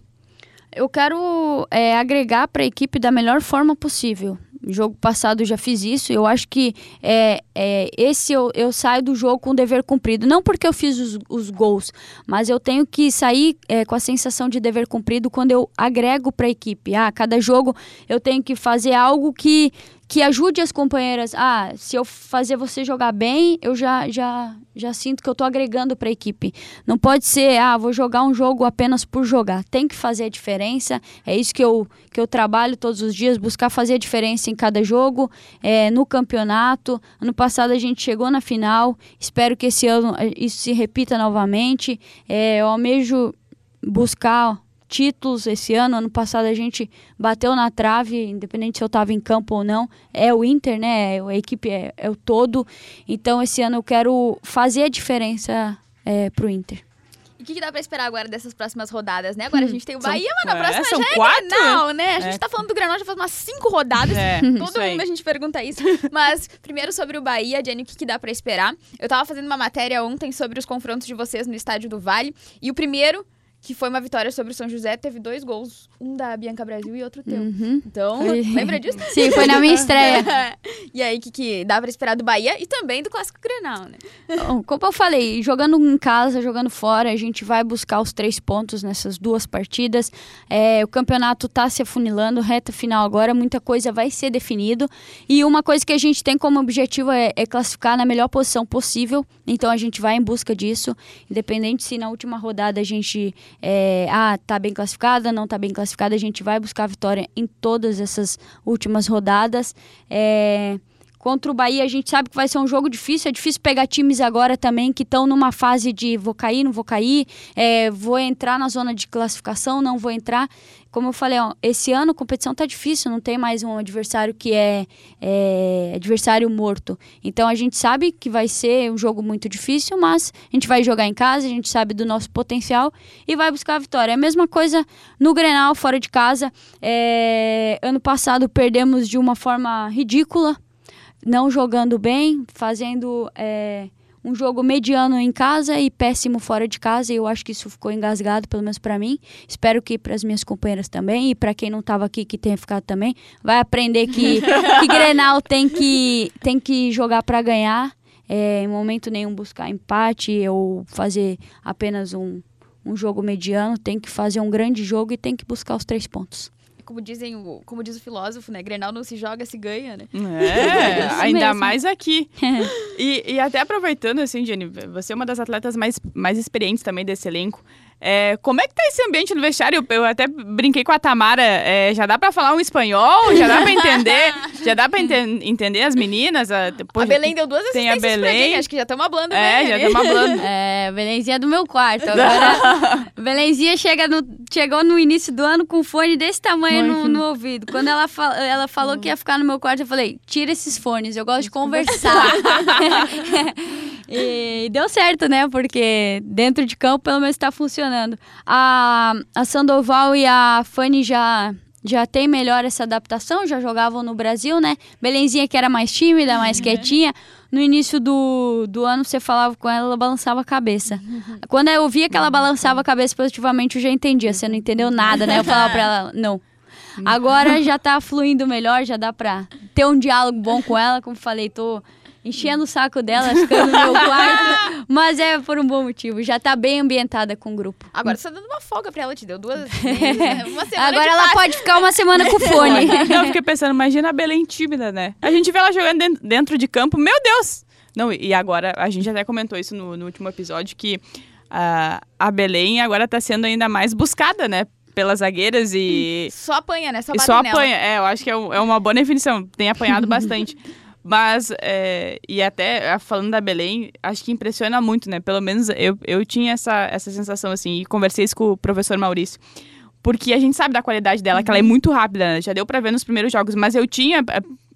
Eu quero é, agregar para a equipe da melhor forma possível jogo passado já fiz isso. Eu acho que é, é, esse eu, eu saio do jogo com dever cumprido. Não porque eu fiz os, os gols, mas eu tenho que sair é, com a sensação de dever cumprido quando eu agrego para a equipe. Ah, cada jogo eu tenho que fazer algo que que ajude as companheiras. Ah, se eu fazer você jogar bem, eu já já já sinto que eu estou agregando para a equipe. Não pode ser, ah, vou jogar um jogo apenas por jogar. Tem que fazer a diferença. É isso que eu que eu trabalho todos os dias, buscar fazer a diferença em cada jogo, é, no campeonato. Ano passado a gente chegou na final. Espero que esse ano eh, isso se repita novamente. É, eu almejo buscar títulos esse ano. Ano passado a gente bateu na trave, independente se eu estava em campo ou não. É o Inter, né? A equipe é, é o todo. Então esse ano eu quero fazer a diferença é, pro Inter. E o que, que, dá pra esperar agora dessas próximas rodadas, né? Agora a gente tem o Bahia, mas na é, próxima são já é quatro? Grenal, né? A gente é. tá falando do Grenal já faz umas cinco rodadas. É, Todo mundo a gente pergunta isso. Mas, primeiro sobre o Bahia, Jenny, o que, que dá pra esperar? Eu tava fazendo uma matéria ontem sobre os confrontos de vocês no Estádio do Vale. E o primeiro que foi uma vitória sobre o São José, teve dois gols, um da Bianca Brasil e outro teu. Uhum. Então, foi... lembra disso? Sim, foi na minha estreia. e aí, o que, que dá pra esperar do Bahia e também do Clássico Grenal, né? Bom, como eu falei, jogando em casa, jogando fora, a gente vai buscar os três pontos nessas duas partidas. É, o campeonato tá se afunilando, reta final agora, muita coisa vai ser definido. E uma coisa que a gente tem como objetivo é, é classificar na melhor posição possível. Então, a gente vai em busca disso, independente se na última rodada a gente é, ah, tá bem classificada, não tá bem classificada, a gente vai buscar a vitória em todas essas últimas rodadas. É, contra o Bahia, a gente sabe que vai ser um jogo difícil. É difícil pegar times agora também que estão numa fase de vou cair, não vou cair, é, vou entrar na zona de classificação, não vou entrar como eu falei, ó, esse ano a competição tá difícil, não tem mais um adversário que é, é, adversário morto. Então a gente sabe que vai ser um jogo muito difícil, mas a gente vai jogar em casa, a gente sabe do nosso potencial e vai buscar a vitória. É a mesma coisa no Grenal, fora de casa. É, ano passado perdemos de uma forma ridícula, não jogando bem, fazendo. É, um jogo mediano em casa e péssimo fora de casa. E eu acho que isso ficou engasgado, pelo menos para mim. Espero que para as minhas companheiras também e para quem não estava aqui que tenha ficado também, vai aprender que, que Grenal tem que tem que jogar para ganhar. É, em momento nenhum buscar empate ou fazer apenas um, um jogo mediano, tem que fazer um grande jogo e tem que buscar os três pontos como dizem, como diz o filósofo, né? Grenal não se joga, se ganha, né? É, é ainda mesmo. mais aqui. e, e até aproveitando, assim, Jenny, você é uma das atletas mais, mais experientes também desse elenco. É, como é que tá esse ambiente no vestiário? Eu até brinquei com a Tamara. É, já dá pra falar um espanhol? Já dá pra entender? já dá pra ente entender as meninas? A, a Belém deu duas tem a Belém. Mim, acho que já estamos hablando É, bem, já estamos hablando. É, Belenzinha do meu quarto. Agora, Belenzinha chega no, chegou no início do ano com um fone desse tamanho no, no, ouvido. Quando ela, fa ela falou que ia ficar no meu quarto, eu falei, tira esses fones, eu gosto de conversar. E deu certo, né? Porque dentro de campo, pelo menos, está funcionando. A, a Sandoval e a Fanny já já tem melhor essa adaptação, já jogavam no Brasil, né? Belenzinha que era mais tímida, mais uhum. quietinha. No início do, do ano, você falava com ela, ela balançava a cabeça. Uhum. Quando eu via que ela balançava a cabeça positivamente, eu já entendia. Você não entendeu nada, né? Eu falava pra ela, não. Agora já tá fluindo melhor, já dá pra ter um diálogo bom com ela. Como falei, tô enchendo o saco dela, ficando no meu quarto. Mas é por um bom motivo. Já tá bem ambientada com o grupo. Agora você tá dando uma folga pra ela, te deu duas. Né? uma semana Agora ela paz. pode ficar uma semana com fone. Eu fiquei pensando, imagina a Belém tímida, né? A gente vê ela jogando dentro de campo, meu Deus! Não, e agora, a gente até comentou isso no, no último episódio, que uh, a Belém agora tá sendo ainda mais buscada, né? pelas zagueiras e. Só apanha, né? Só, e só apanha, é, eu acho que é, é uma boa definição. Tem apanhado bastante. Mas, é, e até é, falando da Belém, acho que impressiona muito, né? Pelo menos eu, eu tinha essa, essa sensação, assim, e conversei isso com o professor Maurício. Porque a gente sabe da qualidade dela, uhum. que ela é uhum. muito rápida, né? já deu para ver nos primeiros jogos, mas eu tinha,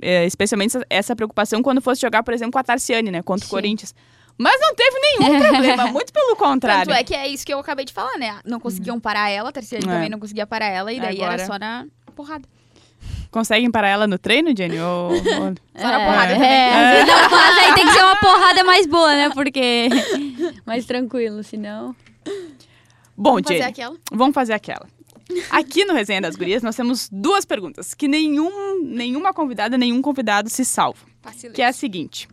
é, especialmente essa- preocupação quando fosse jogar, por exemplo, com a Tarciane, né? Contra o Sim. Corinthians. Mas não teve nenhum problema, muito pelo contrário. Tanto é que é isso que eu acabei de falar, né? Não conseguiam parar ela, a Terceira É. também não conseguia parar ela, e daí Agora- era só na porrada. Conseguem parar ela no treino, Jenny? Ou, ou- Só na porrada é, também. é, não, mas aí tem que ser uma porrada mais boa, né? Porque mais tranquilo, senão. Bom, Vamos fazer Jenny, aquela. vamos fazer aquela. Aqui no Resenha das Gurias, nós temos duas perguntas que nenhum, nenhuma convidada, nenhum convidado se salva. Vacilei. Que é a seguinte.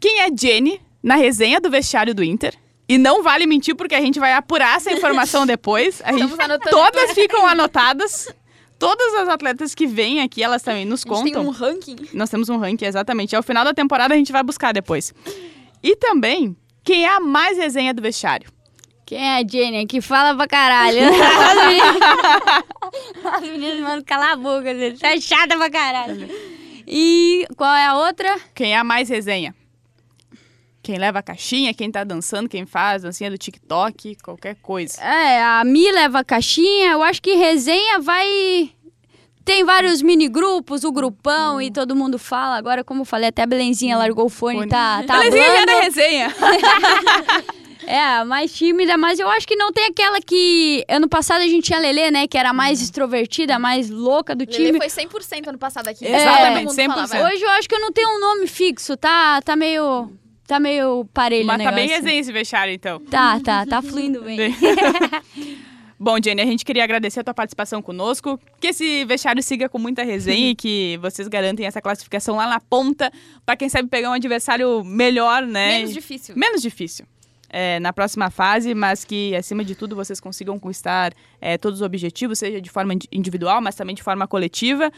Quem é Jenny na resenha do vestiário do Inter? E não vale mentir, porque a gente vai apurar essa informação depois. A gente, todas ficam anotadas. Todas as atletas que vêm aqui, elas também nos A gente tem contam. um ranking. Nós temos um ranking, exatamente. Ao final da temporada a gente vai buscar depois. E também, quem é a mais resenha do vestiário? Quem é a Jenny que fala pra caralho? As meninas, as meninas mandam calar a boca, gente. Tá chata pra caralho. E qual é a outra? Quem é a mais resenha? Quem leva a caixinha, quem tá dançando, quem faz dancinha do TikTok, qualquer coisa. É, a Mi leva a caixinha. Eu acho que resenha vai. Tem vários mini grupos, o grupão e todo mundo fala. Agora, como eu falei, até a Belenzinha largou o fone, Fone. tá, tá Belezinha já da resenha. É, a mais tímida, mas eu acho que não tem aquela que. Ano passado a gente tinha a Lelê, né? Que era a mais extrovertida, a mais louca do time. Lele foi 100% ano passado aqui. Exatamente, Todo mundo falava. 100%. Hoje eu acho que eu não tenho um nome fixo, tá? Tá meio. Tá meio parelho Mas o tá bem resenha esse vestiário, então. Tá, tá, tá fluindo bem. Bom, Jenny, a gente queria agradecer a tua participação conosco, que esse vestiário siga com muita resenha e que vocês garantem essa classificação lá na ponta, pra quem sabe pegar um adversário melhor, né? Menos difícil. Menos difícil. é, na próxima fase, mas que, acima de tudo, vocês consigam conquistar é, todos os objetivos, seja de forma indi- individual, mas também de forma coletiva.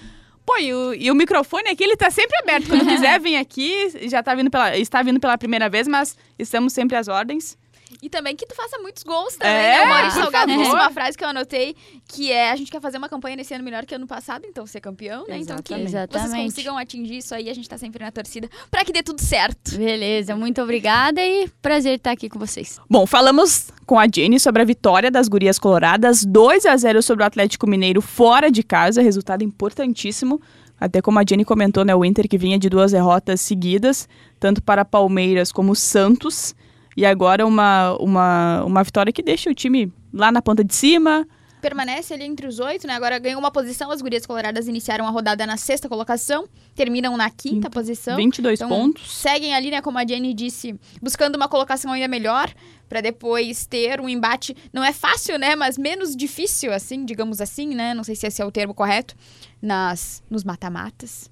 Pô, e o, e o microfone aqui, ele tá sempre aberto. Quando quiser vir aqui, já tá vindo pela, está vindo pela primeira vez, mas estamos sempre às ordens. E também que tu faça muitos gols também, É, né? O Maurício Salgado disse uma frase que eu anotei, que é a gente quer fazer uma campanha nesse ano melhor que ano passado, então ser campeão, né? Então que Exatamente. vocês Exatamente. consigam atingir isso aí, a gente tá sempre na torcida, pra que dê tudo certo. Beleza, muito obrigada e prazer estar aqui com vocês. Bom, falamos com a Jenny sobre a vitória das Gurias Coloradas, 2 a 0 sobre o Atlético Mineiro fora de casa, resultado importantíssimo. Até como a Jenny comentou, né, o Inter que vinha de duas derrotas seguidas, tanto para Palmeiras como Santos, e agora uma, uma, uma vitória que deixa o time lá na ponta de cima. Permanece ali entre os oito, né? Agora ganhou uma posição, as gurias coloradas iniciaram a rodada na sexta colocação, terminam na quinta posição. 22 Então, pontos. Seguem ali, né, como a Jenny disse, buscando uma colocação ainda melhor, pra depois ter um embate. Não é fácil, né, mas menos difícil, assim, digamos assim, né? Não sei se esse é o termo correto, nas nos mata-matas.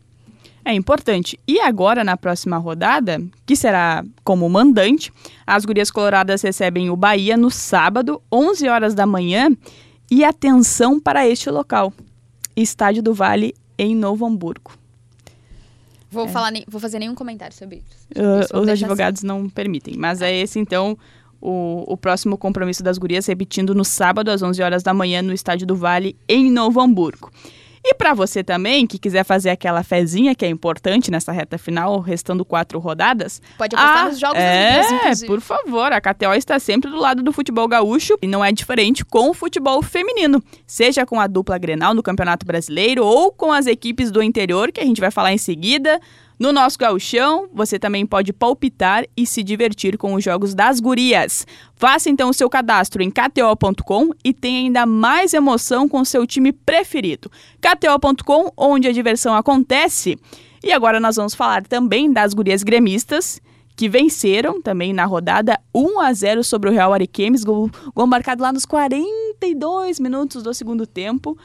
É importante. E agora, na próxima rodada, que será como mandante, as Gurias Coloradas recebem o Bahia no sábado, 11 horas da manhã. E atenção para este local: Estádio do Vale, em Novo Hamburgo. Vou falar, nem- vou fazer nenhum comentário sobre isso. Uh, Sobre isso, vou os advogados não permitem. Mas é esse, então, o, o próximo compromisso das Gurias, repetindo no sábado, às 11 horas da manhã, no Estádio do Vale, em Novo Hamburgo. E para você também, que quiser fazer aquela fezinha, que é importante nessa reta final, restando quatro rodadas, Pode apostar Ah, nos jogos é, das inclusive. por favor, a KTO está sempre do lado do futebol gaúcho e não é diferente com o futebol feminino, seja com a dupla Grenal no Campeonato Brasileiro ou com as equipes do interior, que a gente vai falar em seguida. No nosso gauchão, você também pode palpitar e se divertir com os jogos das gurias. Faça então o seu cadastro em kto.com e tenha ainda mais emoção com o seu time preferido. kto.com, onde a diversão acontece. E agora nós vamos falar também das gurias gremistas, que venceram também na rodada 1 a 0 sobre o Real Ariquemes, gol, gol marcado lá nos 42 minutos do segundo tempo.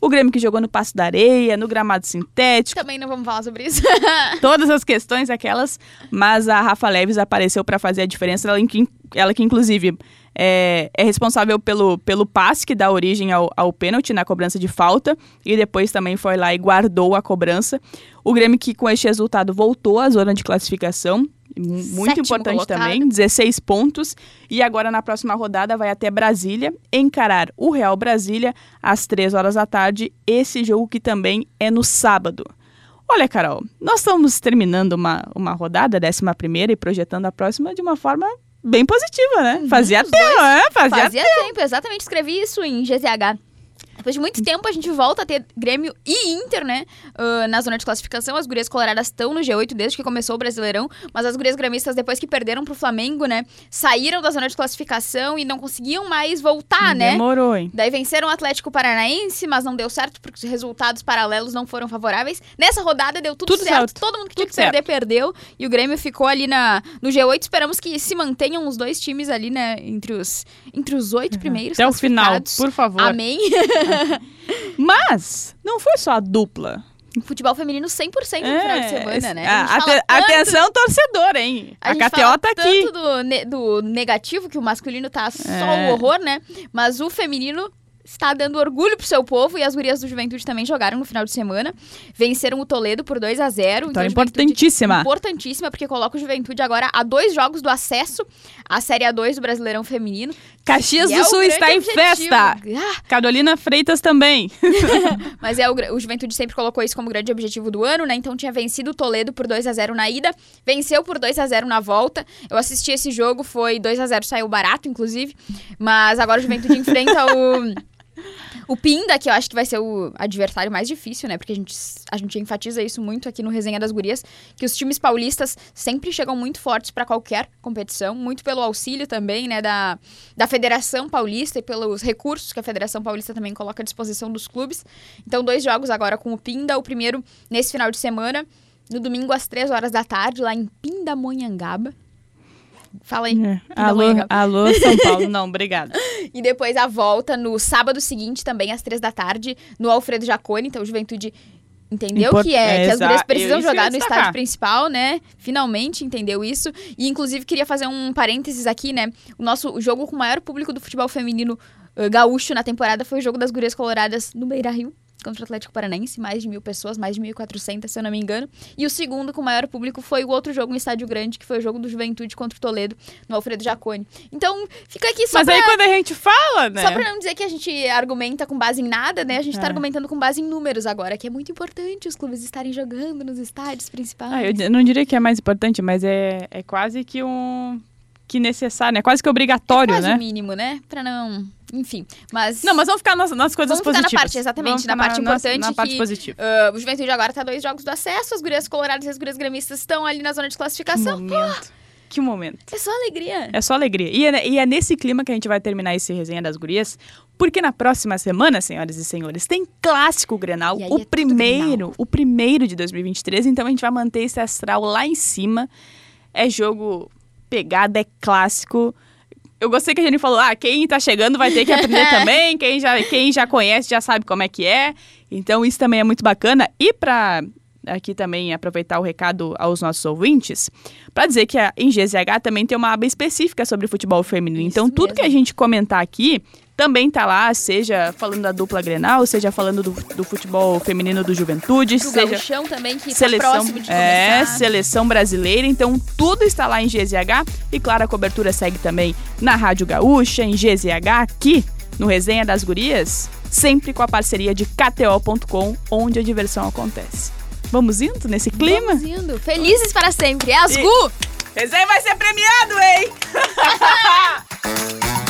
O Grêmio que jogou no Passo da Areia, no gramado sintético, Também não vamos falar sobre isso. todas as questões aquelas, mas a Rafa Leves apareceu para fazer a diferença, ela, que- ela que inclusive é, é responsável pelo, pelo passe que dá origem ao, ao pênalti na cobrança de falta e depois também foi lá e guardou a cobrança. O Grêmio que com este resultado voltou à zona de classificação, muito Sétimo importante colocado. também, 16 pontos. E agora na próxima rodada vai até Brasília encarar o Real Brasília às 3 horas da tarde, esse jogo que também é no sábado. Olha, Carol, nós estamos terminando uma, uma rodada, décima primeira, e projetando a próxima de uma forma bem positiva, né? Fazia tempo, né? Fazia, Fazia tempo, exatamente. Escrevi isso em GZH. Depois de muito tempo, a gente volta a ter Grêmio e Inter, né? Uh, na zona de classificação. As gurias coloradas estão no G8 desde que começou o Brasileirão. Mas as gurias gremistas, depois que perderam pro Flamengo, né? Saíram da zona de classificação e não conseguiam mais voltar, né? Demorou, hein? Daí venceram o Atlético Paranaense, mas não deu certo porque os resultados paralelos não foram favoráveis. Nessa rodada deu tudo, Tudo certo. certo. Todo mundo que Tudo tinha que perder, perdeu. E o Grêmio ficou ali na, no G8. Esperamos que se mantenham os dois times ali, né? Entre os, entre os oito primeiros. Até o final, por favor. Amém. Mas não foi só a dupla. Futebol feminino 100% no final de semana, né? a- A tanto- Atenção, torcedor, hein? A, gente KTO tá aqui. tanto do, ne- do negativo, que o masculino tá só É. o horror, né? Mas o feminino está dando orgulho pro seu povo e as gurias do Juventude também jogaram no final de semana. Venceram o Toledo por 2 a 0 Vitória Então, importantíssima. Importantíssima, porque coloca o Juventude agora a dois jogos do acesso à Série A2 do Brasileirão Feminino. Caxias do é Sul está em objetivo. festa. Ah, Carolina Freitas também. Mas é o, o Juventude sempre colocou isso como grande objetivo do ano, né? Então tinha vencido o Toledo por 2 a 0 na ida, venceu por 2 a 0 na volta. Eu assisti esse jogo, foi 2 a 0 saiu barato, inclusive. Mas agora o Juventude enfrenta o. O Pinda, que eu acho que vai ser o adversário mais difícil, né? Porque a gente, a gente enfatiza isso muito aqui no Resenha das Gurias, que os times paulistas sempre chegam muito fortes para qualquer competição, muito pelo auxílio também, né, da, da Federação Paulista e pelos recursos que a Federação Paulista também coloca à disposição dos clubes. Então, dois jogos agora com o Pinda, o primeiro nesse final de semana, no domingo às três horas da tarde, lá em Pindamonhangaba. Fala aí. É. Alô, alô, São Paulo. Não, obrigada. E depois a volta no sábado seguinte, também às três da tarde, no Alfredo Jaconi. Então, Juventude entendeu Import- que é, é, que as gurias exa- precisam jogar no estádio principal, né? Finalmente entendeu isso. E, inclusive, queria fazer um parênteses aqui, né? O nosso jogo com o maior público do futebol feminino eh, gaúcho na temporada foi o jogo das gurias coloradas no Beira-Rio. Contra o Atlético Paranaense, mais de mil pessoas, mais de 1.400, se eu não me engano. E o segundo com maior público foi o outro jogo em estádio grande, que foi o jogo do Juventude contra o Toledo, no Alfredo Jaconi. Então, fica aqui só Mas pra... aí quando a gente fala, né? Só pra não dizer que a gente argumenta com base em nada, né? A gente tá É. argumentando com base em números agora, que é muito importante os clubes estarem jogando nos estádios principais. Ah, eu não diria que é mais importante, mas é, é quase que um... Que necessário, né? Quase que obrigatório, Quase né? o mínimo, né? Pra não... Enfim, mas... Não, mas vamos ficar nas, nas coisas Vamos ficar na positivas. parte, exatamente, Vamos na ficar parte importante Na parte que- positiva. ah, o Juventude agora tá dois jogos do acesso, as gurias coloradas e as gurias gremistas estão ali na zona de Que classificação. momento. Que momento. É só alegria. É só alegria. E é, e é nesse clima que a gente vai terminar esse resenha das gurias, porque na próxima semana, senhoras e senhores, tem clássico Grenal, o é primeiro, Grenal. o primeiro de 2023, então a gente vai manter esse astral lá em cima. É jogo pegada, é clássico. Eu gostei que a gente falou, ah, quem tá chegando vai ter que aprender também, quem já, quem já conhece já sabe como é que é. Então isso também é muito bacana. E pra aqui também aproveitar o recado aos nossos ouvintes, para dizer que a, em GZH também tem uma aba específica sobre futebol feminino. Isso então tudo que a mesmo. gente comentar aqui também tá lá, seja falando da dupla Grenal, seja falando do, do futebol feminino do Juventude, O seja Gauchão também, que seleção, tá próximo de é, começar. seleção brasileira, então tudo está lá em GZH e claro, a cobertura segue também na Rádio Gaúcha, em GZH, aqui no Resenha das Gurias, sempre com a parceria de KTO.com, onde a diversão acontece. Vamos indo nesse clima? Vamos indo. Felizes para sempre. É as E- Gu! Resenha vai ser premiado, hein?